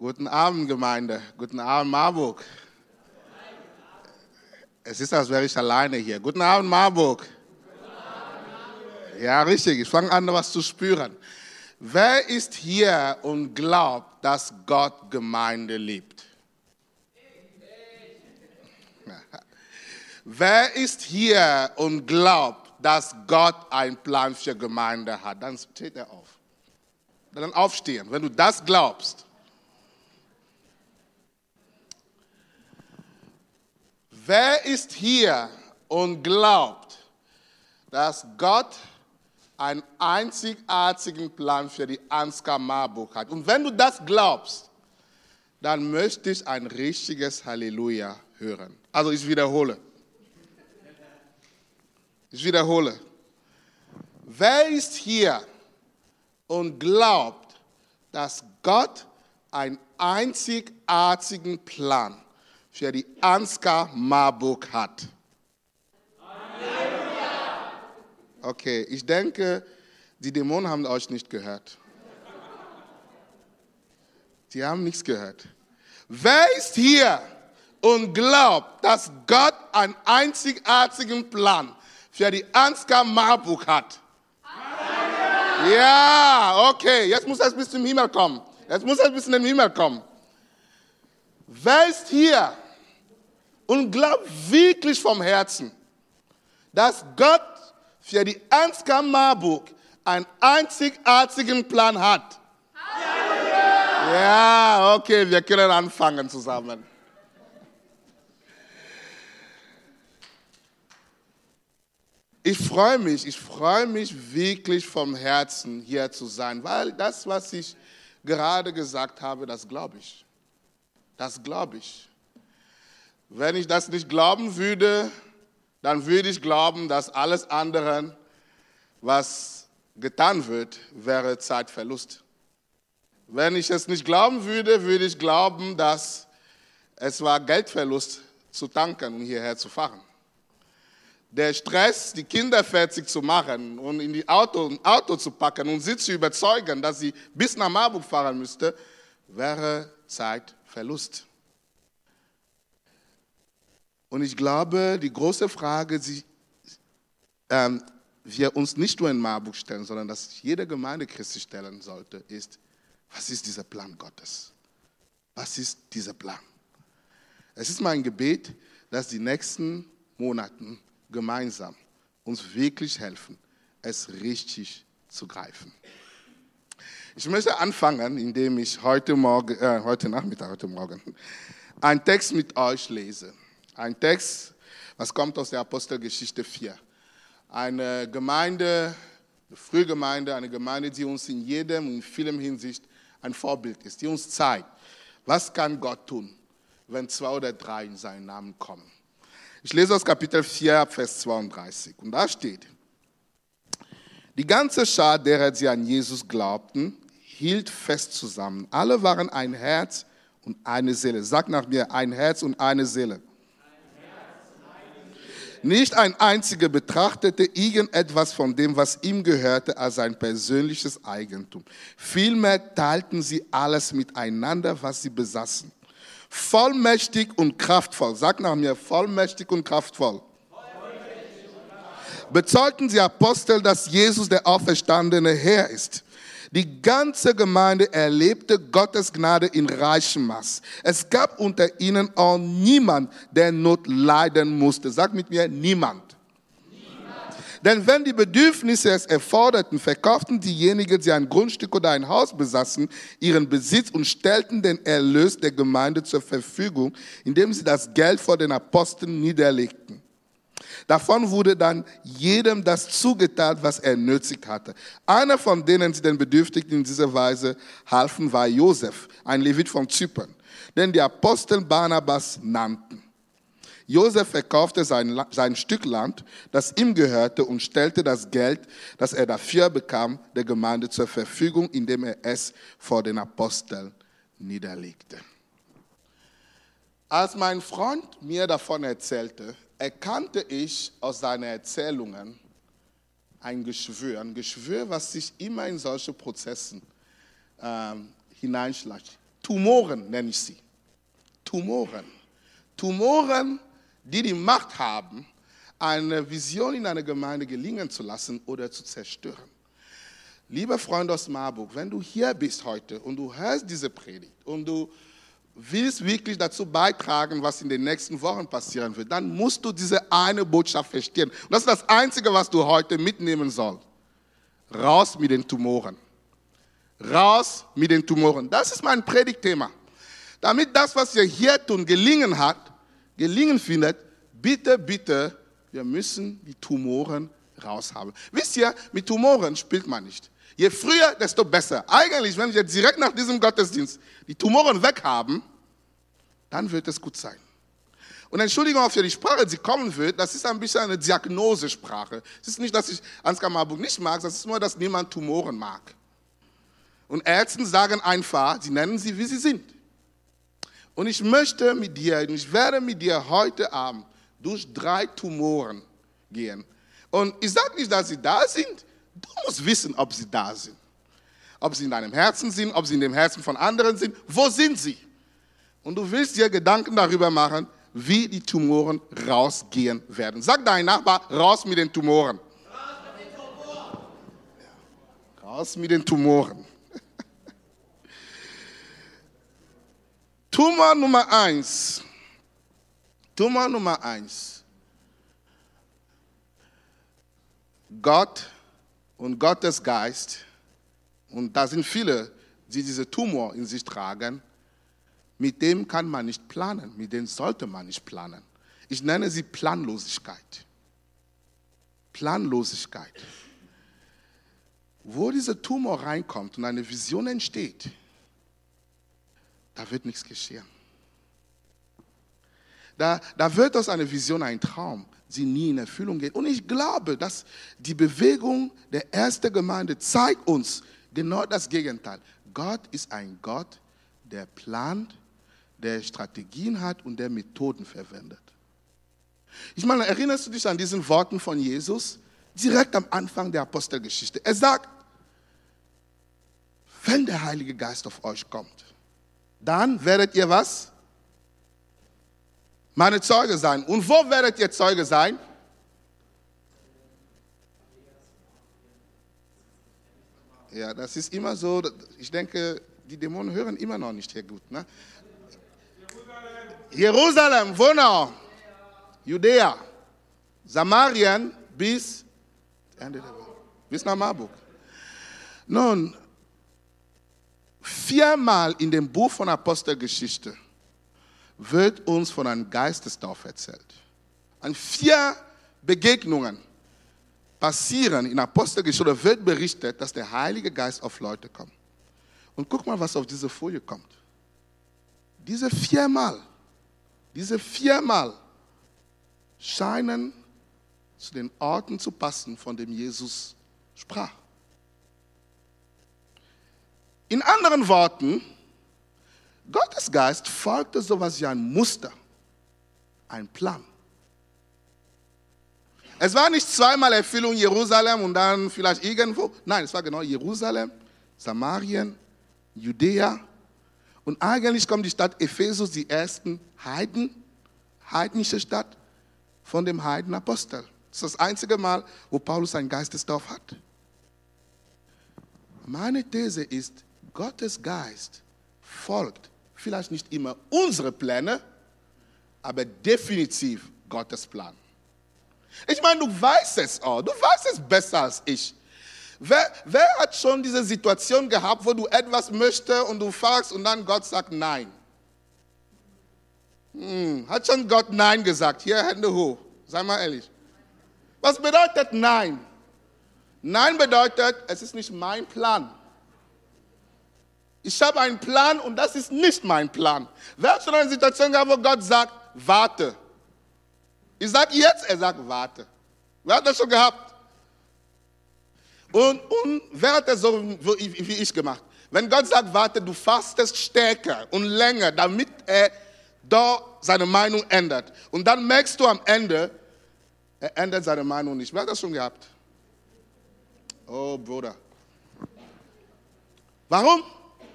Guten Abend, Gemeinde. Guten Abend, Marburg. Es ist, als wäre ich alleine hier. Guten Abend, Marburg. Ja, richtig. Ich fange an, was zu spüren. Wer ist hier und glaubt, dass Gott Gemeinde liebt? Wer ist hier und glaubt, dass Gott einen Plan für Gemeinde hat? Dann steht er auf. Dann aufstehen, wenn du das glaubst. Wer ist hier und glaubt, dass Gott einen einzigartigen Plan für die Ansgar Marburg hat? Und wenn du das glaubst, dann möchte ich ein richtiges Halleluja hören. Also ich wiederhole. Ich wiederhole. Wer ist hier und glaubt, dass Gott einen einzigartigen Plan für die Ansgar Marburg hat? Okay, ich denke, die Dämonen haben euch nicht gehört. Die haben nichts gehört. Wer ist hier und glaubt, dass Gott einen einzigartigen Plan für die Ansgar Marburg hat? Ja, okay, jetzt muss es bis zum Himmel kommen. Jetzt muss es bis den Himmel kommen. Wer ist hier und glaubt wirklich vom Herzen, dass Gott für die Ansgar Marburg einen einzigartigen Plan hat? Ja, okay, wir können anfangen zusammen. Ich freue mich, ich freue mich wirklich vom Herzen hier zu sein, weil das, was ich gerade gesagt habe, das glaube ich. Das glaube ich. Wenn ich das nicht glauben würde, dann würde ich glauben, dass alles andere, was getan wird, wäre Zeitverlust. Wenn ich es nicht glauben würde, würde ich glauben, dass es war Geldverlust zu tanken und hierher zu fahren. Der Stress, die Kinder fertig zu machen und in die Auto, ein Auto zu packen und sie zu überzeugen, dass sie bis nach Marburg fahren müsste, wäre Zeitverlust. Und ich glaube, die große Frage, die ähm, wir uns nicht nur in Marburg stellen, sondern dass jede Gemeinde Christi stellen sollte, ist, was ist dieser Plan Gottes? Was ist dieser Plan? Es ist mein Gebet, dass die nächsten Monate gemeinsam uns wirklich helfen, es richtig zu greifen. Ich möchte anfangen, indem ich heute, Morgen, äh, heute Nachmittag, heute Morgen, einen Text mit euch lese. Ein Text, was kommt aus der Apostelgeschichte 4. Eine Gemeinde, eine Frühgemeinde, eine Gemeinde, die uns in jedem und in vielem Hinsicht ein Vorbild ist, die uns zeigt, was kann Gott tun, wenn zwei oder drei in seinen Namen kommen. Ich lese aus Kapitel 4, Vers 32. Und da steht, die ganze Schar derer, die an Jesus glaubten, hielt fest zusammen. Alle waren ein Herz und eine Seele. Sag nach mir, ein Herz und eine Seele. Nicht ein einziger betrachtete irgendetwas von dem, was ihm gehörte, als sein persönliches Eigentum. Vielmehr teilten sie alles miteinander, was sie besaßen. Vollmächtig und kraftvoll. Sag nach mir, vollmächtig und kraftvoll. Bezeugten sie Apostel, dass Jesus der auferstandene Herr ist. Die ganze Gemeinde erlebte Gottes Gnade in reichem Maß. Es gab unter ihnen auch niemand, der Not leiden musste. Sag mit mir, niemand. Denn wenn die Bedürfnisse es erforderten, verkauften diejenigen, die ein Grundstück oder ein Haus besaßen, ihren Besitz und stellten den Erlös der Gemeinde zur Verfügung, indem sie das Geld vor den Aposteln niederlegten. Davon wurde dann jedem das zugeteilt, was er nötig hatte. Einer von denen, die den Bedürftigen in dieser Weise halfen, war Josef, ein Levit von Zypern, den die Apostel Barnabas nannten. Josef verkaufte sein, sein Stück Land, das ihm gehörte, und stellte das Geld, das er dafür bekam, der Gemeinde zur Verfügung, indem er es vor den Aposteln niederlegte. Als mein Freund mir davon erzählte, erkannte ich aus seinen Erzählungen ein Geschwür, ein Geschwür, was sich immer in solche Prozessen ähm, hineinschleicht. Tumoren nenne ich sie. Tumoren. Tumoren, die die Macht haben, eine Vision in einer Gemeinde gelingen zu lassen oder zu zerstören. Lieber Freund aus Marburg, wenn du hier bist heute und du hörst diese Predigt und du willst wirklich dazu beitragen, was in den nächsten Wochen passieren wird, dann musst du diese eine Botschaft verstehen. Und das ist das Einzige, was du heute mitnehmen sollst. Raus mit den Tumoren. Raus mit den Tumoren. Das ist mein Predigtthema. Damit das, was wir hier tun, gelingen hat, gelingen findet, bitte, bitte, wir müssen die Tumoren raushaben. Wisst ihr, mit Tumoren spielt man nicht. Je früher, desto besser. Eigentlich, wenn wir direkt nach diesem Gottesdienst die Tumoren weghaben, dann wird es gut sein. Und Entschuldigung für die Sprache, die kommen wird, das ist ein bisschen eine Diagnosesprache. Es ist nicht, dass ich Ansgar Marburg nicht mag, das ist nur, dass niemand Tumoren mag. Und Ärzte sagen einfach, sie nennen sie, wie sie sind. Und ich möchte mit dir, ich werde mit dir heute Abend durch drei Tumoren gehen. Und ich sage nicht, dass sie da sind. Du musst wissen, ob sie da sind. Ob sie in deinem Herzen sind, ob sie in dem Herzen von anderen sind. Wo sind sie? Und du willst dir Gedanken darüber machen, wie die Tumoren rausgehen werden. Sag deinem Nachbar, raus mit den Tumoren. Raus mit den Tumoren. Raus mit den Tumoren. Tumor Nummer eins. Tumor Nummer eins. Gott und Gottes Geist, und da sind viele, die diese Tumor in sich tragen, mit dem kann man nicht planen, mit dem sollte man nicht planen. Ich nenne sie Planlosigkeit. Planlosigkeit. Wo dieser Tumor reinkommt und eine Vision entsteht, da wird nichts geschehen. Da, da wird aus einer Vision ein Traum, die nie in Erfüllung geht. Und ich glaube, dass die Bewegung der ersten Gemeinde zeigt uns genau das Gegenteil. Gott ist ein Gott, der plant, der Strategien hat und der Methoden verwendet. Ich meine, erinnerst du dich an diesen Worten von Jesus direkt am Anfang der Apostelgeschichte? Er sagt, wenn der Heilige Geist auf euch kommt, dann werdet ihr was? Meine Zeuge sein. Und wo werdet ihr Zeuge sein? Ja, das ist immer so. Ich denke, die Dämonen hören immer noch nicht hier gut. Ne? Jerusalem, wo noch? Judäa, Samarien bis Ende der Welt. Bis nach Marburg. Nun, Viermal in dem Buch von Apostelgeschichte wird uns von einem Geistesdorf erzählt. An vier Begegnungen passieren in Apostelgeschichte wird berichtet, dass der Heilige Geist auf Leute kommt. Und guck mal, was auf diese Folie kommt. Diese viermal, diese viermal scheinen zu den Orten zu passen, von dem Jesus sprach. In anderen Worten, Gottes Geist folgte sowas wie ein Muster, ein Plan. Es war nicht zweimal Erfüllung Jerusalem und dann vielleicht irgendwo. Nein, es war genau Jerusalem, Samarien, Judäa. Und eigentlich kommt die Stadt Ephesus, die ersten Heiden, heidnische Stadt, von dem Heidenapostel. Das ist das einzige Mal, wo Paulus ein Geistesdorf hat. Meine These ist, Gottes Geist folgt vielleicht nicht immer unsere Pläne, aber definitiv Gottes Plan. Ich meine, du weißt es auch, du weißt es besser als ich. Wer, wer hat schon diese Situation gehabt, wo du etwas möchtest und du fragst und dann Gott sagt Nein? Hm, hat schon Gott Nein gesagt? Hier, Hände hoch. Sei mal ehrlich. Was bedeutet Nein? Nein bedeutet, es ist nicht mein Plan. Ich habe einen Plan und das ist nicht mein Plan. Wer hat schon eine Situation gehabt, wo Gott sagt, warte? Ich sage jetzt, er sagt, warte. Wer hat das schon gehabt? Und, und wer hat das so wie ich gemacht? Wenn Gott sagt, warte, du fastest stärker und länger, damit er da seine Meinung ändert. Und dann merkst du am Ende, er ändert seine Meinung nicht. Wer hat das schon gehabt? Oh, Bruder. Warum?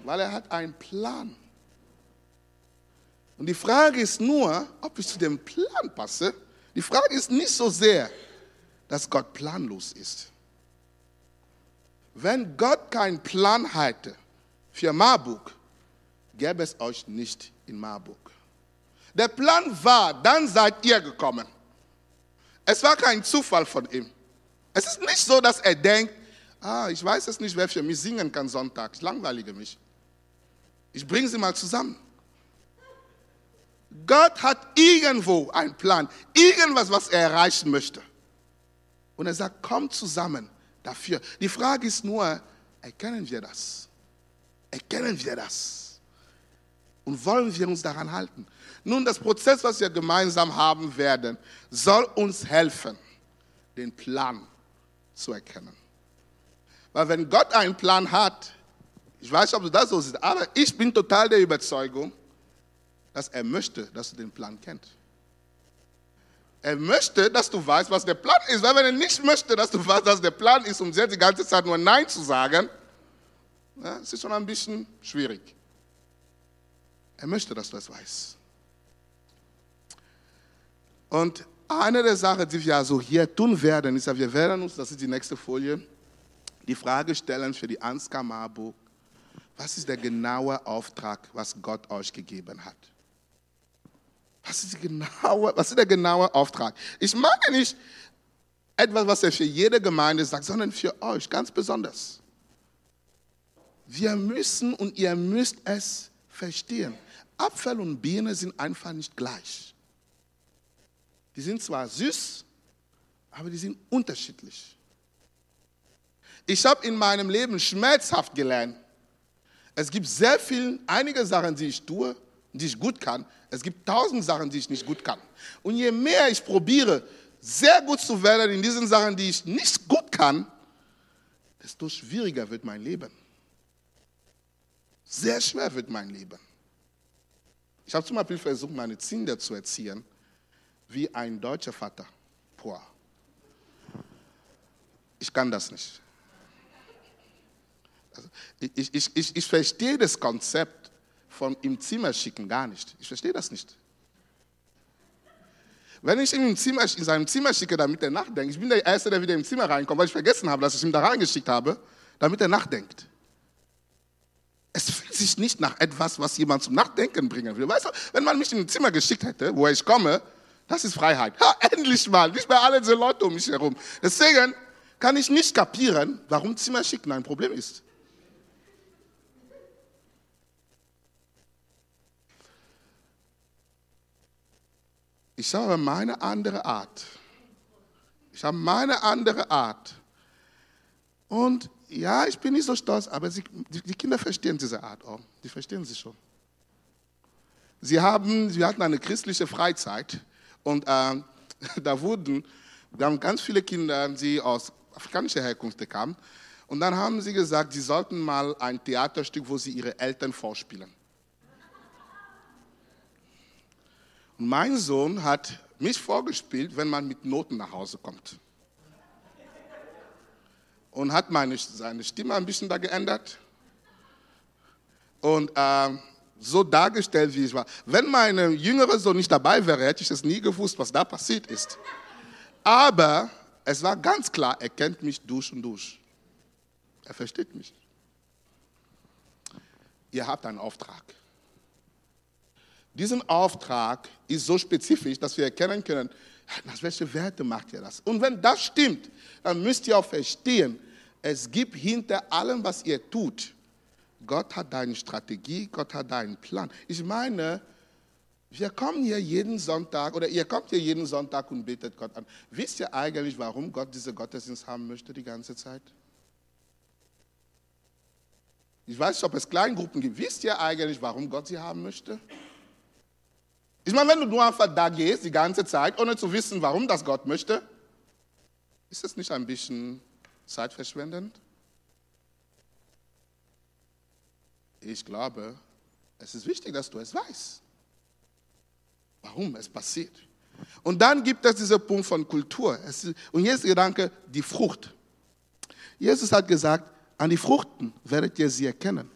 Weil er hat einen Plan. Und die Frage ist nur, ob ich zu dem Plan passe. Die Frage ist nicht so sehr, dass Gott planlos ist. Wenn Gott keinen Plan hätte für Marburg, gäbe es euch nicht in Marburg. Der Plan war, dann seid ihr gekommen. Es war kein Zufall von ihm. Es ist nicht so, dass er denkt, ah, ich weiß es nicht, wer für mich singen kann Sonntag. Ich langweilige mich. Ich bringe sie mal zusammen. Gott hat irgendwo einen Plan, irgendwas, was er erreichen möchte. Und er sagt, komm zusammen dafür. Die Frage ist nur, erkennen wir das? Erkennen wir das? Und wollen wir uns daran halten? Nun, das Prozess, was wir gemeinsam haben werden, soll uns helfen, den Plan zu erkennen. Weil wenn Gott einen Plan hat, ich weiß nicht, ob du das so siehst, aber ich bin total der Überzeugung, dass er möchte, dass du den Plan kennst. Er möchte, dass du weißt, was der Plan ist. Weil wenn er nicht möchte, dass du weißt, was der Plan ist, um jetzt die ganze Zeit nur Nein zu sagen, ja, es ist schon ein bisschen schwierig. Er möchte, dass du es weißt. Und eine der Sachen, die wir also hier tun werden, ist, wir werden uns, das ist die nächste Folie, die Frage stellen für die Ansgar Marburg, was ist der genaue Auftrag, was Gott euch gegeben hat? Was ist, genaue, was ist der genaue Auftrag? Ich meine nicht etwas, was er für jede Gemeinde sagt, sondern für euch ganz besonders. Wir müssen und ihr müsst es verstehen. Apfel und Birne sind einfach nicht gleich. Die sind zwar süß, aber die sind unterschiedlich. Ich habe in meinem Leben schmerzhaft gelernt. Es gibt sehr viele, einige Sachen, die ich tue, die ich gut kann. Es gibt tausend Sachen, die ich nicht gut kann. Und je mehr ich probiere, sehr gut zu werden in diesen Sachen, die ich nicht gut kann, desto schwieriger wird mein Leben. Sehr schwer wird mein Leben. Ich habe zum Beispiel versucht, meine Kinder zu erziehen, wie ein deutscher Vater. Boah. Ich kann das nicht. Ich, ich, ich, ich verstehe das Konzept von im Zimmer schicken gar nicht. Ich verstehe das nicht. Wenn ich ihn im Zimmer, in seinem Zimmer schicke, damit er nachdenkt, ich bin der Erste, der wieder im Zimmer reinkommt, weil ich vergessen habe, dass ich ihn da reingeschickt habe, damit er nachdenkt. Es fühlt sich nicht nach etwas, was jemand zum Nachdenken bringen will. Weißt du, wenn man mich in ein Zimmer geschickt hätte, wo ich komme, das ist Freiheit. Ha, endlich mal, nicht mehr alle diese Leute um mich herum. Deswegen kann ich nicht kapieren, warum Zimmer schicken ein Problem ist. Ich habe meine andere Art. Ich habe meine andere Art. Und ja, ich bin nicht so stolz, aber sie, die Kinder verstehen diese Art auch. Die verstehen sie schon. Sie, haben, sie hatten eine christliche Freizeit und äh, da wurden, wir haben ganz viele Kinder, die aus afrikanischer Herkunft kamen. Und dann haben sie gesagt, sie sollten mal ein Theaterstück, wo sie ihre Eltern vorspielen. Und mein Sohn hat mich vorgespielt, wenn man mit Noten nach Hause kommt. Und hat meine, seine Stimme ein bisschen da geändert. Und äh, so dargestellt, wie ich war. Wenn mein jüngerer Sohn nicht dabei wäre, hätte ich es nie gewusst, was da passiert ist. Aber es war ganz klar, er kennt mich durch und durch. Er versteht mich. Ihr habt einen Auftrag. Diesen Auftrag ist so spezifisch, dass wir erkennen können, nach welche Werte macht ihr das? Und wenn das stimmt, dann müsst ihr auch verstehen, es gibt hinter allem, was ihr tut, Gott hat eine Strategie, Gott hat einen Plan. Ich meine, wir kommen hier jeden Sonntag oder ihr kommt hier jeden Sonntag und betet Gott an. Wisst ihr eigentlich, warum Gott diese Gottesdienst haben möchte die ganze Zeit? Ich weiß nicht, ob es Kleingruppen gibt. Wisst ihr eigentlich, warum Gott sie haben möchte? Ich meine, wenn du nur einfach da gehst die ganze Zeit, ohne zu wissen, warum das Gott möchte, ist das nicht ein bisschen zeitverschwendend? Ich glaube, es ist wichtig, dass du es weißt, warum es passiert. Und dann gibt es diesen Punkt von Kultur. und jetzt der Gedanke, die Frucht. Jesus hat gesagt, an die Fruchten werdet ihr sie erkennen.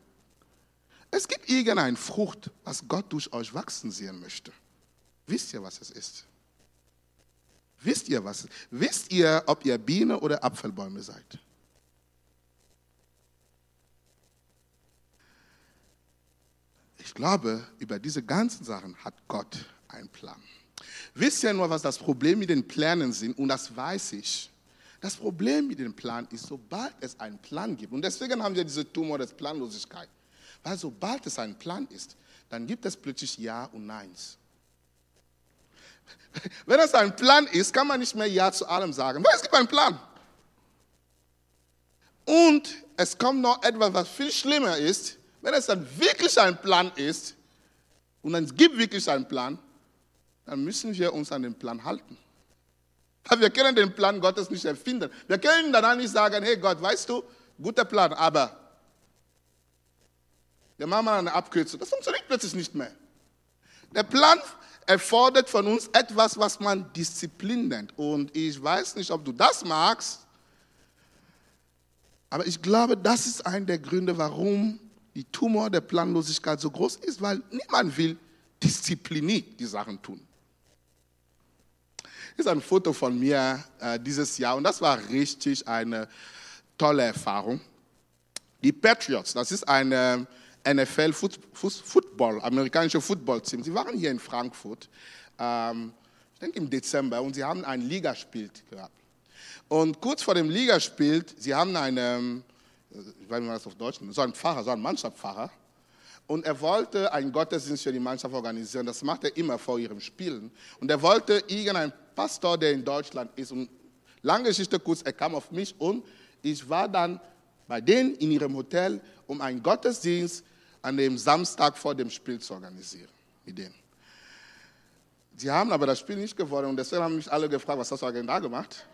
Es gibt irgendeine Frucht, was Gott durch euch wachsen sehen möchte. Wisst ihr, was es ist? Wisst ihr, was? Wisst ihr, ob ihr Biene oder Apfelbäume seid? Ich glaube, über diese ganzen Sachen hat Gott einen Plan. Wisst ihr nur, was das Problem mit den Plänen sind? Und das weiß ich. Das Problem mit dem Plan ist, sobald es einen Plan gibt, und deswegen haben wir diese Tumor der Planlosigkeit, weil sobald es ein Plan ist, dann gibt es plötzlich Ja und Neins. Wenn es ein Plan ist, kann man nicht mehr Ja zu allem sagen, weil es gibt einen Plan. Und es kommt noch etwas, was viel schlimmer ist, wenn es dann wirklich ein Plan ist und es gibt wirklich einen Plan, dann müssen wir uns an den Plan halten. Wir können den Plan Gottes nicht erfinden. Wir können dann nicht sagen, hey Gott, weißt du, guter Plan, aber wir machen mal eine Abkürzung. Das funktioniert plötzlich nicht mehr. Der Plan erfordert von uns etwas, was man Disziplin nennt. Und ich weiß nicht, ob du das magst, aber ich glaube, das ist einer der Gründe, warum die Tumor der Planlosigkeit so groß ist, weil niemand will diszipliniert die Sachen tun. Das ist ein Foto von mir äh, dieses Jahr und das war richtig eine tolle Erfahrung. Die Patriots, das ist eine NFL Football, amerikanische Footballteam. Sie waren hier in Frankfurt, ähm, ich denke im Dezember, und sie haben ein Ligaspiel gehabt. Und kurz vor dem Ligaspiel, sie haben einen, ich weiß nicht, das auf Deutsch so einen Pfarrer, so einen Mannschaftspfarrer. Und er wollte einen Gottesdienst für die Mannschaft organisieren. Das macht er immer vor ihrem Spielen. Und er wollte irgendeinen Pastor, der in Deutschland ist. Und lange Geschichte kurz, er kam auf mich und ich war dann bei denen in ihrem Hotel, um einen Gottesdienst an dem Samstag vor dem Spiel zu organisieren. Mit denen. Sie haben aber das Spiel nicht gewonnen und deswegen haben mich alle gefragt, was hast du eigentlich da gemacht?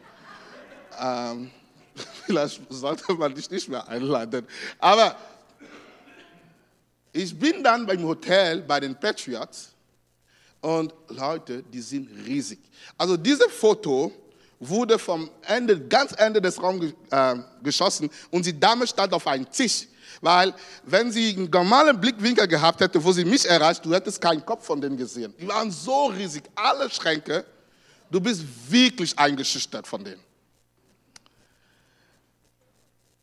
ähm, vielleicht sollte man dich nicht mehr einladen. Aber ich bin dann beim Hotel bei den Patriots und Leute, die sind riesig. Also dieses Foto wurde vom Ende, ganz Ende des Raums äh, geschossen und die Dame stand auf einem Tisch. Weil wenn sie einen normalen Blickwinkel gehabt hätte, wo sie mich erreicht, du hättest keinen Kopf von denen gesehen. Die waren so riesig, alle Schränke. Du bist wirklich eingeschüchtert von denen.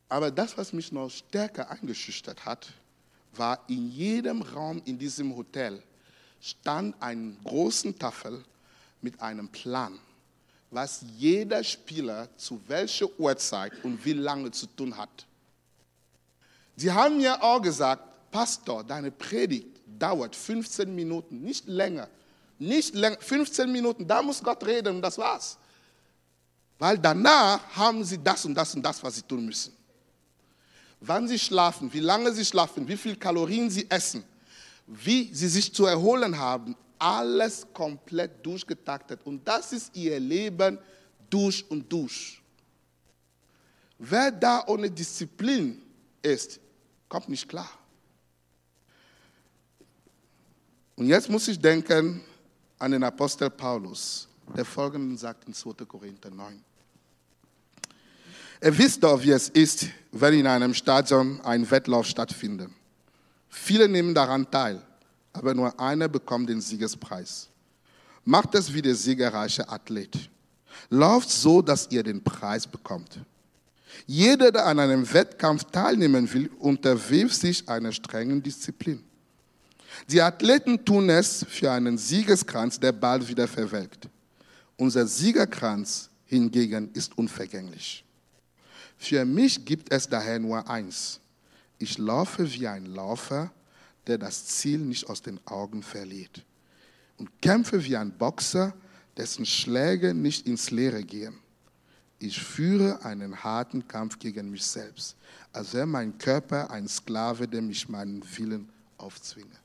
Aber das, was mich noch stärker eingeschüchtert hat, war in jedem Raum in diesem Hotel stand eine große Tafel mit einem Plan, was jeder Spieler zu welcher Uhrzeit und wie lange zu tun hat. Sie haben mir auch gesagt, Pastor, deine Predigt dauert 15 Minuten, nicht länger. Nicht länger, 15 Minuten, da muss Gott reden und das war's. Weil danach haben sie das und das und das, was sie tun müssen wann sie schlafen, wie lange sie schlafen, wie viel Kalorien sie essen, wie sie sich zu erholen haben, alles komplett durchgetaktet. Und das ist ihr Leben durch und durch. Wer da ohne Disziplin ist, kommt nicht klar. Und jetzt muss ich denken an den Apostel Paulus, der folgenden sagt in 2. Korinther 9. Ihr wisst doch, wie es ist, wenn in einem Stadion ein Wettlauf stattfindet. Viele nehmen daran teil, aber nur einer bekommt den Siegespreis. Macht es wie der siegerreiche Athlet. Lauft so, dass ihr den Preis bekommt. Jeder, der an einem Wettkampf teilnehmen will, unterwirft sich einer strengen Disziplin. Die Athleten tun es für einen Siegeskranz, der bald wieder verwelkt. Unser Siegerkranz hingegen ist unvergänglich. Für mich gibt es daher nur eins. Ich laufe wie ein Laufer, der das Ziel nicht aus den Augen verliert. Und kämpfe wie ein Boxer, dessen Schläge nicht ins Leere gehen. Ich führe einen harten Kampf gegen mich selbst, als wäre mein Körper ein Sklave, der mich meinen Willen aufzwinge.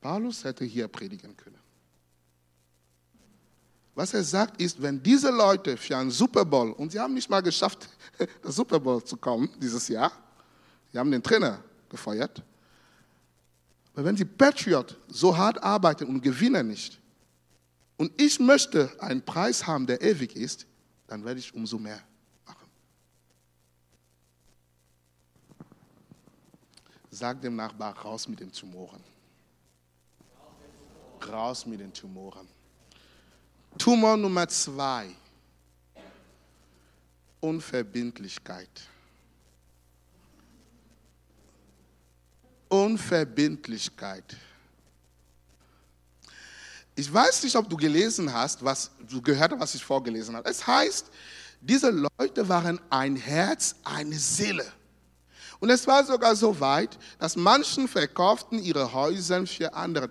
Paulus hätte hier predigen können. Was er sagt ist, wenn diese Leute für einen Super Bowl, und sie haben nicht mal geschafft, das Super Bowl zu kommen dieses Jahr, sie haben den Trainer gefeuert, aber wenn sie Patriot so hart arbeiten und gewinnen nicht, und ich möchte einen Preis haben, der ewig ist, dann werde ich umso mehr machen. Sag dem Nachbar, raus mit den Tumoren. Raus mit den Tumoren. Tumor Nummer zwei. Unverbindlichkeit. Unverbindlichkeit. Ich weiß nicht, ob du gelesen hast, was du gehört hast, was ich vorgelesen habe. Es heißt, diese Leute waren ein Herz, eine Seele. Und es war sogar so weit, dass manchen verkauften ihre Häuser für andere.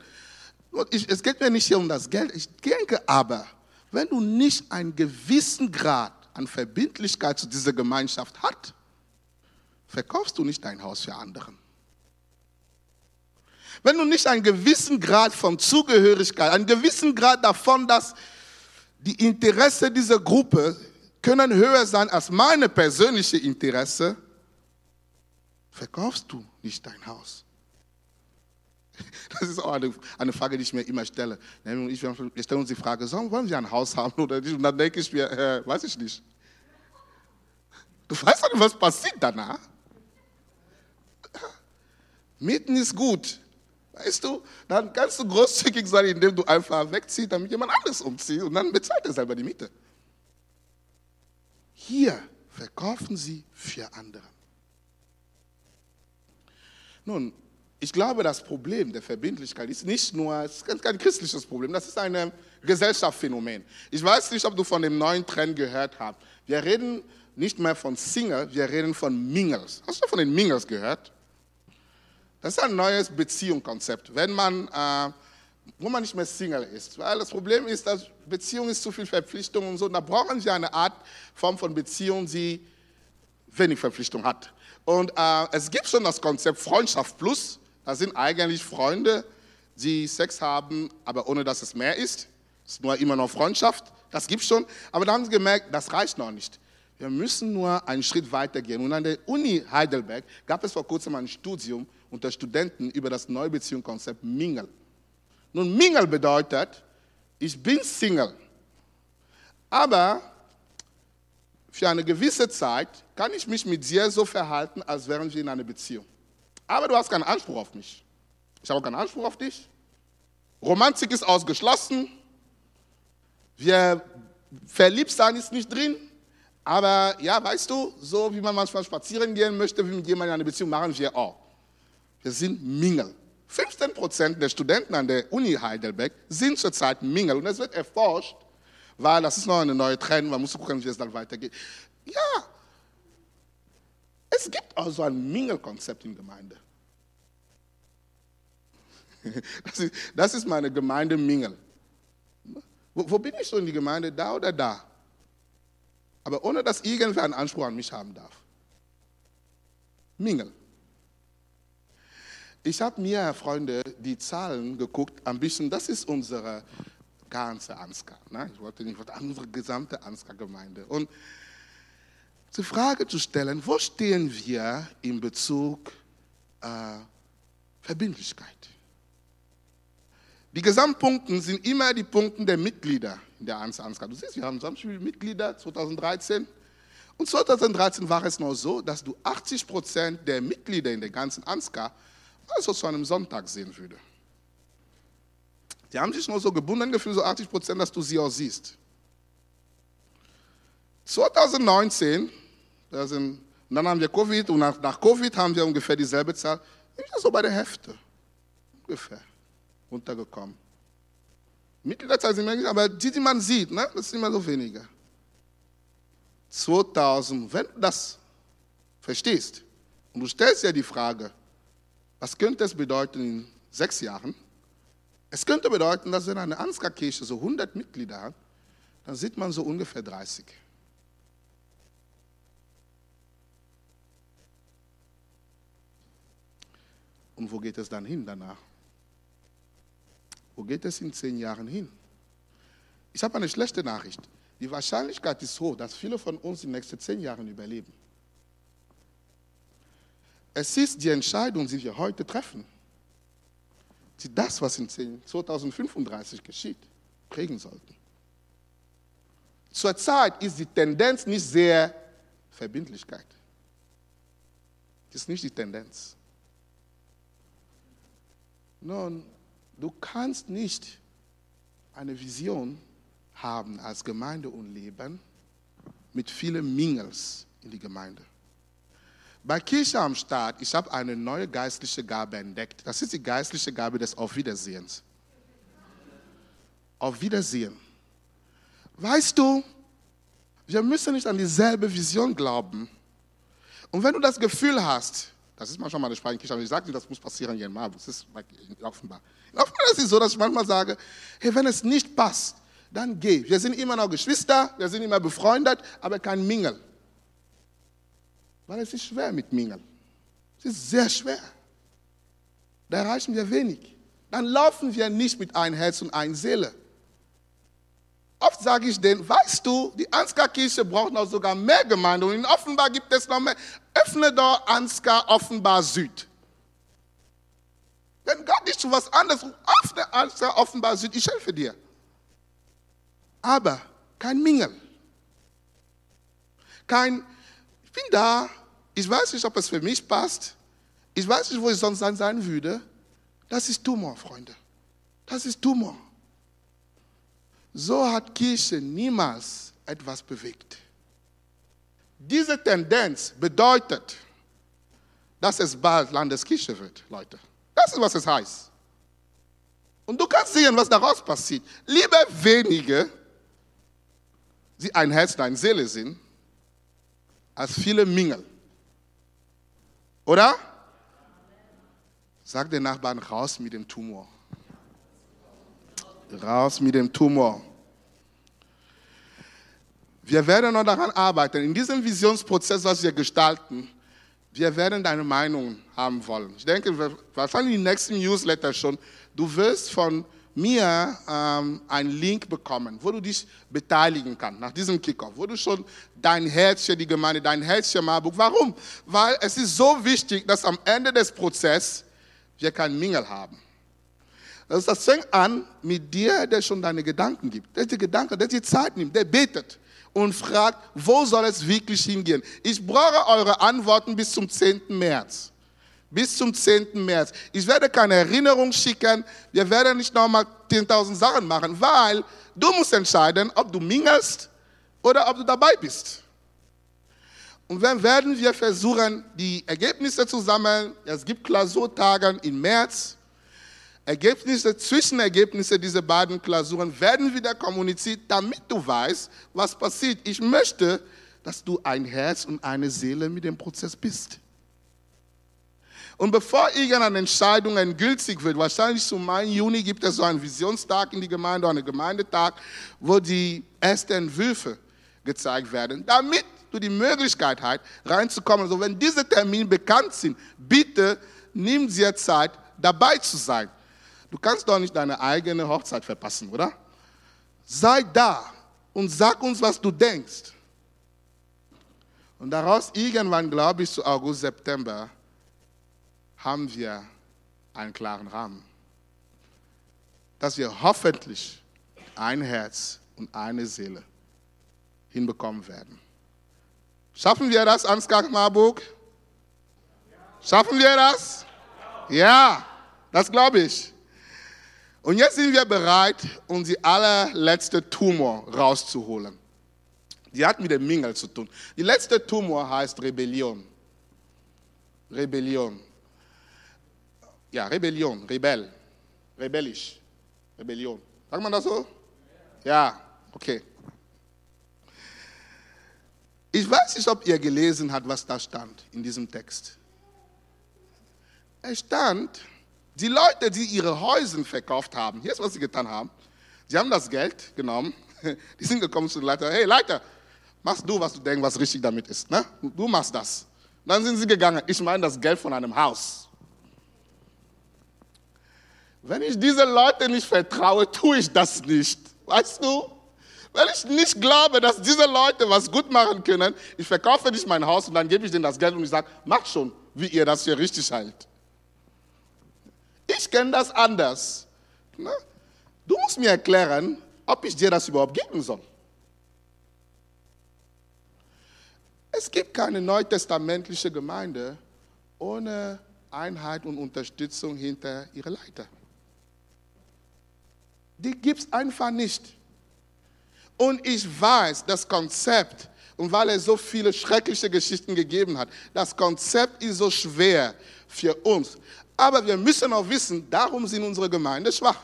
Ich, es geht mir nicht hier um das Geld. Ich denke aber, wenn du nicht einen gewissen Grad an Verbindlichkeit zu dieser Gemeinschaft hast, verkaufst du nicht dein Haus für anderen. Wenn du nicht einen gewissen Grad von Zugehörigkeit, einen gewissen Grad davon, dass die Interesse dieser Gruppe können höher sein als meine persönliche Interesse, verkaufst du nicht dein Haus. Das ist auch eine, eine Frage, die ich mir immer stelle. Ich, wir stellen uns die Frage, wollen wir ein Haus haben oder nicht? Und dann denke ich mir, äh, weiß ich nicht. Du weißt doch nicht, was passiert danach. Mieten ist gut. Weißt du, dann kannst du großzügig sein, indem du einfach wegziehst, damit jemand anderes umzieht und dann bezahlt er selber die Miete. Hier verkaufen sie für andere. Nun, ich glaube, das Problem der Verbindlichkeit ist nicht nur, es ist kein christliches Problem, das ist ein Gesellschaftsphänomen. Ich weiß nicht, ob du von dem neuen Trend gehört hast. Wir reden nicht mehr von Single, wir reden von Mingles. Hast du von den Mingles gehört? Das ist ein neues Beziehungskonzept, wenn man, äh, wo man nicht mehr Single ist. Weil das Problem ist, dass Beziehung ist zu viel Verpflichtung und so. Da brauchen wir eine Art Form von Beziehung, die wenig Verpflichtung hat. Und äh, es gibt schon das Konzept Freundschaft Plus. Das sind eigentlich Freunde, die Sex haben, aber ohne dass es mehr ist. Es ist nur immer noch Freundschaft. Das gibt es schon. Aber da haben sie gemerkt, das reicht noch nicht. Wir müssen nur einen Schritt weiter gehen. Und an der Uni Heidelberg gab es vor kurzem ein Studium unter Studenten über das Neubeziehungskonzept Mingle. Nun, Mingle bedeutet, ich bin Single. Aber für eine gewisse Zeit kann ich mich mit dir so verhalten, als wären wir in einer Beziehung. Aber du hast keinen Anspruch auf mich. Ich habe keinen Anspruch auf dich. Romantik ist ausgeschlossen. Wir verliebt sein ist nicht drin. Aber ja, weißt du, so wie man manchmal spazieren gehen möchte, wie mit jemandem eine Beziehung machen wir auch. Wir sind Mingle. 15 Prozent der Studenten an der Uni Heidelberg sind zurzeit Mingle. Und es wird erforscht, weil das ist noch eine neue Trend, man muss gucken, wie es dann weitergeht. Ja, es gibt auch so ein Mingle-Konzept in der Gemeinde. Das ist, das meine Gemeinde Mingle. Wo, wo bin ich so in die Gemeinde? Da oder da? Aber ohne dass irgendwer einen Anspruch an mich haben darf. Mingle. Ich habe mir, Freunde, die Zahlen geguckt, ein bisschen, das ist unsere ganze Ansgar. Ne? Ich wollte nicht, unsere gesamte Ansgar-Gemeinde. Und die Frage zu stellen, wo stehen wir in Bezug äh, Verbindlichkeit? Die Gesamtpunkte sind immer die Punkte der Mitglieder der Ansgar. Du siehst, wir haben viele Mitglieder 2013. Und 2013 war es noch so, dass du 80 Prozent der Mitglieder in der ganzen Ansgar also zu einem Sonntag sehen würde. Die haben sich nur so gebunden gefühlt, so 80 Prozent, dass du sie auch siehst. 2019, da sind, dann haben wir Covid und nach, nach Covid haben wir ungefähr dieselbe Zahl, so bei der Hälfte ungefähr runtergekommen. Mitgliederzahl sind möglich, aber die, die man sieht, ne, das sind immer so weniger. 2000, wenn du das verstehst und du stellst dir die Frage, was könnte es bedeuten in sechs Jahren? Es könnte bedeuten, dass wenn eine Ansgar-Kirche so 100 Mitglieder hat, dann sieht man so ungefähr 30. Und wo geht es dann hin danach? Wo geht es in zehn Jahren hin? Ich habe eine schlechte Nachricht. Die Wahrscheinlichkeit ist hoch, dass viele von uns in den nächsten zehn Jahren überleben. Es ist die Entscheidung, die wir heute treffen, die das, was in 2035 geschieht, prägen sollten. Zurzeit ist die Tendenz nicht sehr Verbindlichkeit. Das ist nicht die Tendenz. Nun, du kannst nicht eine Vision haben als Gemeinde und Leben mit vielen Mingels in die Gemeinde. Bei Kirche am Start, ich habe eine neue geistliche Gabe entdeckt. Das ist die geistliche Gabe des Auf Wiedersehens. Auf Wiedersehen. Weißt du, wir müssen nicht an dieselbe Vision glauben. Und wenn du das Gefühl hast, das ist manchmal meine Kirche, aber ich sage nicht, das muss passieren hier in Marburg, das ist offenbar. Offenbar ist es so, dass ich manchmal sage, hey, wenn es nicht passt, dann geh. Wir sind immer noch Geschwister, wir sind immer befreundet, aber kein Mingel. Weil es ist schwer mit Mingel. Es ist sehr schwer. Da erreichen wir wenig. Dann laufen wir nicht mit ein Herz und einer Seele. Oft sage ich denen, weißt du, die Ansgar-Kirche braucht noch sogar mehr Gemeinden. Und in Offenbar gibt es noch mehr. Öffne doch Ansgar Offenbar Süd. Wenn Gott nicht zu was anderes ruft, öffne Ansgar Offenbar Süd, ich helfe dir. Aber kein Mingel. Kein, ich bin da, ich weiß nicht, ob es für mich passt. Ich weiß nicht, wo ich sonst sein würde. Das ist Tumor, Freunde. Das ist Tumor. So hat Kirche niemals etwas bewegt. Diese Tendenz bedeutet, dass es bald Landeskirche wird, Leute. Das ist, was es heißt. Und du kannst sehen, was daraus passiert. Lieber wenige, die ein Herz und eine Seele sind, als viele Mingel. Oder? Sag den Nachbarn, raus mit dem Tumor. Raus mit dem Tumor. Wir werden noch daran arbeiten. In diesem Visionsprozess, was wir gestalten, wir werden deine Meinung haben wollen. Ich denke, wahrscheinlich im nächsten Newsletter schon, du wirst von mir ähm, einen Link bekommen, wo du dich beteiligen kannst nach diesem Kickoff, wo du schon dein Herz für die Gemeinde, dein Herz für Marburg. Warum? Weil es ist so wichtig, dass am Ende des Prozesses wir keinen Mingel haben. Das, das fängt an mit dir, der schon deine Gedanken gibt, der die Gedanken, der die Zeit nimmt, der betet und fragt, wo soll es wirklich hingehen? Ich brauche eure Antworten bis zum 10. März. Bis zum 10. März. Ich werde keine Erinnerung schicken. Wir werden nicht nochmal 10.000 Sachen machen, weil du musst entscheiden, ob du mingelst oder ob du dabei bist. Und dann werden wir versuchen, die Ergebnisse zu sammeln. Es gibt Klausurtage im März. Ergebnisse, Zwischenergebnisse dieser beiden Klausuren werden wieder kommuniziert, damit du weißt, was passiert. Ich möchte, dass du ein Herz und eine Seele mit dem Prozess bist. Und bevor irgendeine Entscheidung endgültig wird, wahrscheinlich zum Mai, Juni gibt es so einen Visionstag in die Gemeinde, einen Gemeindetag, wo die ersten Entwürfe gezeigt werden, damit du die Möglichkeit hast, reinzukommen. Also wenn diese Termine bekannt sind, bitte nimm dir Zeit, dabei zu sein. Du kannst doch nicht deine eigene Hochzeit verpassen, oder? Sei da und sag uns, was du denkst. Und daraus irgendwann, glaube ich, zu August, September, haben wir einen klaren Rahmen. Dass wir hoffentlich ein Herz und eine Seele hinbekommen werden. Schaffen wir das, Ansgar Marburg? Schaffen wir das? Ja, das glaube ich. Und jetzt sind wir bereit, um die allerletzte Tumor rauszuholen. Die hat mit dem Mingel zu tun. Die letzte Tumor heißt Rebellion. Rebellion. Ja, Rebellion, Rebell. Rebellisch. Rebellion. Sagt man das so? Ja, okay. Ich weiß nicht, ob ihr gelesen habt, was da stand in diesem Text. Es stand, die Leute, die ihre Häuser verkauft haben, hier ist, was sie getan haben. Sie haben das Geld genommen, die sind gekommen zu den Leiter, hey Leiter, machst du, was du denkst, was richtig damit ist. Ne? Du machst das. dann sind sie gegangen, ich meine das Geld von einem Haus. Wenn ich diese Leute nicht vertraue, tue ich das nicht. Weißt du? Wenn ich nicht glaube, dass diese Leute was gut machen können, ich verkaufe nicht mein Haus und dann gebe ich denen das Geld und ich sage, mach schon, wie ihr das hier richtig hält. Ich kenne das anders. Ne? Du musst mir erklären, ob ich dir das überhaupt geben soll. Es gibt keine neutestamentliche Gemeinde ohne Einheit und Unterstützung hinter ihre Leiter. Die gibt es einfach nicht. Und ich weiß, das Konzept, und weil es so viele schreckliche Geschichten gegeben hat, das Konzept ist so schwer für uns. Aber wir müssen auch wissen, darum sind unsere Gemeinden schwach.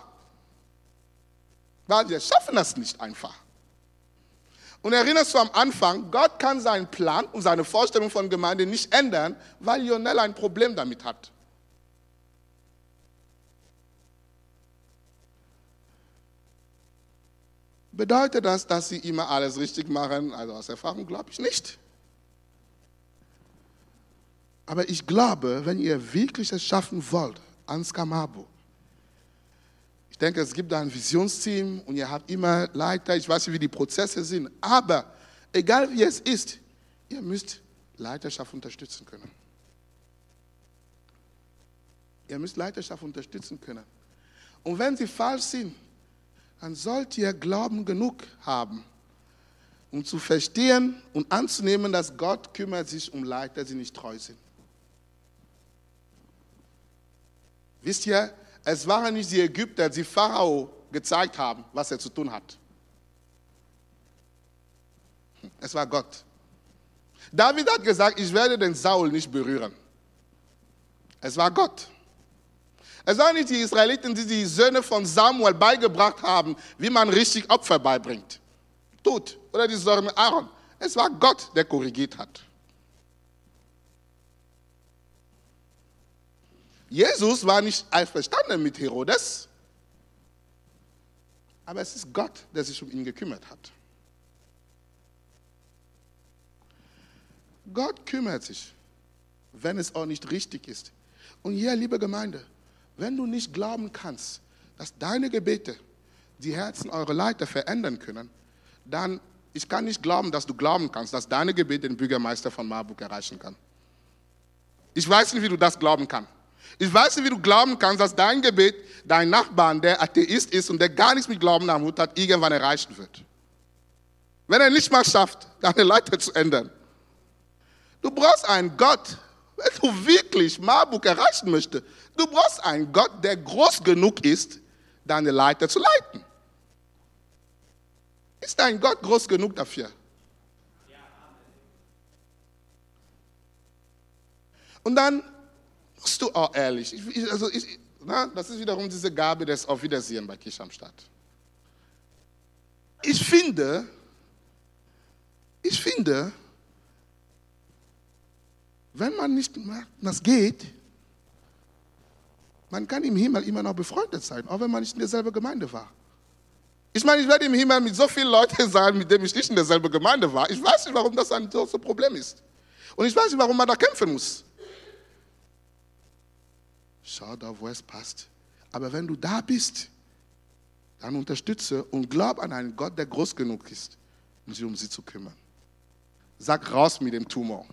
Weil wir schaffen das nicht einfach. Und erinnerst du am Anfang, Gott kann seinen Plan und seine Vorstellung von Gemeinde nicht ändern, weil Lionel ein Problem damit hat. Bedeutet das, dass sie immer alles richtig machen? Also aus Erfahrung glaube ich nicht. Aber ich glaube, wenn ihr wirklich es schaffen wollt, ans Kamabo, ich denke, es gibt da ein Visionsteam und ihr habt immer Leiter, ich weiß nicht, wie die Prozesse sind, aber egal wie es ist, ihr müsst Leiterschaft unterstützen können. Ihr müsst Leiterschaft unterstützen können. Und wenn sie falsch sind, dann sollt ihr Glauben genug haben, um zu verstehen und anzunehmen, dass Gott kümmert sich um Leiter, die nicht treu sind. Wisst ihr, es waren nicht die Ägypter, die Pharao gezeigt haben, was er zu tun hat. Es war Gott. David hat gesagt, ich werde den Saul nicht berühren. Es war Gott. Es waren nicht die Israeliten, die die Söhne von Samuel beigebracht haben, wie man richtig Opfer beibringt. Tut. Oder die Söhne Aaron. Es war Gott, der korrigiert hat. Jesus war nicht einverstanden mit Herodes, aber es ist Gott, der sich um ihn gekümmert hat. Gott kümmert sich, wenn es auch nicht richtig ist. Und hier, liebe Gemeinde, wenn du nicht glauben kannst, dass deine Gebete die Herzen eurer Leiter verändern können, dann ich kann nicht glauben, dass du glauben kannst, dass deine Gebete den Bürgermeister von Marburg erreichen kann. Ich weiß nicht, wie du das glauben kannst. Ich weiß nicht, wie du glauben kannst, dass dein Gebet dein Nachbarn, der Atheist ist und der gar nichts mit Glauben am Hut hat, irgendwann erreichen wird. Wenn er nicht mal schafft, deine Leiter zu ändern. Du brauchst einen Gott, wenn du wirklich Marburg erreichen möchtest. Du brauchst einen Gott, der groß genug ist, deine Leiter zu leiten. Ist dein Gott groß genug dafür? Und dann musst du auch ehrlich. Ich, also ich, na, das ist wiederum diese Gabe des Auf Wiedersehen bei Kischamstadt. Ich finde, ich finde, wenn man nicht merkt, das geht, man kann im Himmel immer noch befreundet sein, auch wenn man nicht in derselben Gemeinde war. Ich meine, ich werde im Himmel mit so vielen Leuten sein, mit denen ich nicht in derselben Gemeinde war. Ich weiß nicht, warum das ein großes Problem ist. Und ich weiß nicht, warum man da kämpfen muss. Schau da, wo es passt. Aber wenn du da bist, dann unterstütze und glaub an einen Gott, der groß genug ist, um sich um sie zu kümmern. Sag raus mit dem Tumor.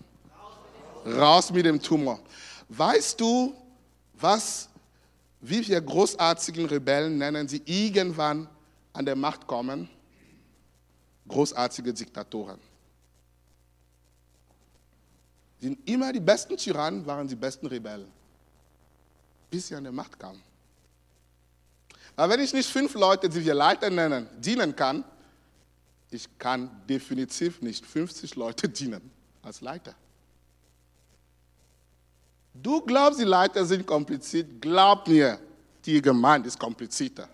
Raus mit dem Tumor. Weißt du, was, wie wir großartigen Rebellen nennen, die irgendwann an der Macht kommen? Großartige Diktatoren. Sind immer die besten Tyrannen, waren die besten Rebellen bis sie an die Macht kam. Aber wenn ich nicht fünf Leute, die wir Leiter nennen, dienen kann, ich kann definitiv nicht 50 Leute dienen als Leiter. Du glaubst, die Leiter sind kompliziert. Glaub mir, die Gemeinde ist komplizierter.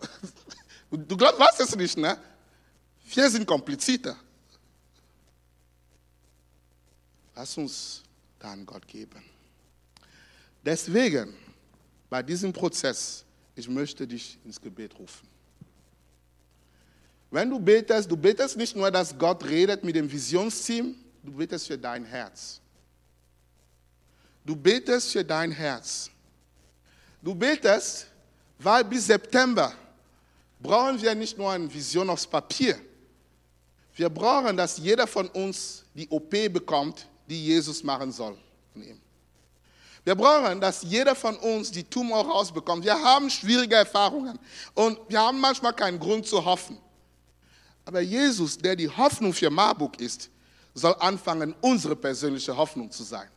Du glaubst, was es nicht, ne? Wir sind komplizierter. Lass uns dann Gott geben. Deswegen, bei diesem Prozess, ich möchte dich ins Gebet rufen. Wenn du betest, du betest nicht nur, dass Gott redet mit dem Visionsteam, du betest für dein Herz. Du betest für dein Herz. Du betest, weil bis September brauchen wir nicht nur eine Vision aufs Papier. Wir brauchen, dass jeder von uns die OP bekommt, die Jesus machen soll. Wir brauchen, dass jeder von uns die Tumor rausbekommt. Wir haben schwierige Erfahrungen und wir haben manchmal keinen Grund zu hoffen. Aber Jesus, der die Hoffnung für Marburg ist, soll anfangen, unsere persönliche Hoffnung zu sein.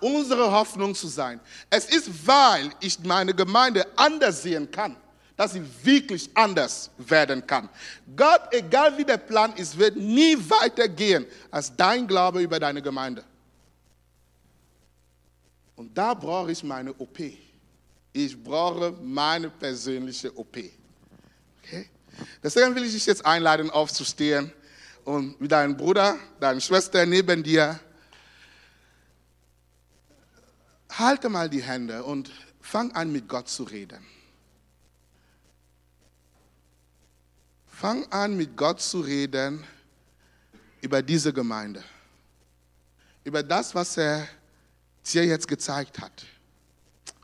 unsere Hoffnung zu sein. Es ist, weil ich meine Gemeinde anders sehen kann, dass sie wirklich anders werden kann. Gott, egal wie der Plan ist, wird nie weitergehen als dein Glaube über deine Gemeinde. Und da brauche ich meine OP. Ich brauche meine persönliche OP. Okay? Deswegen will ich dich jetzt einladen, aufzustehen und wie dein Bruder, deine Schwester neben dir, halte mal die Hände und fang an mit Gott zu reden. Fang an mit Gott zu reden über diese Gemeinde, über das, was er dir jetzt gezeigt hat,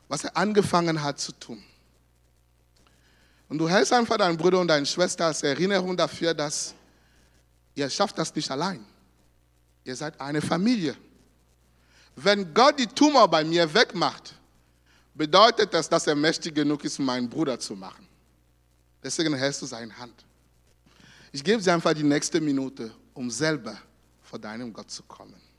was er angefangen hat zu tun. Und du hältst einfach deinen Bruder und deine Schwester als Erinnerung dafür, dass ihr schafft das nicht allein. Ihr seid eine Familie. Wenn Gott die Tumor bei mir wegmacht, bedeutet das, dass er mächtig genug ist, meinen Bruder zu machen. Deswegen hältst du seine Hand. Ich gebe dir einfach die nächste Minute, um selber vor deinem Gott zu kommen.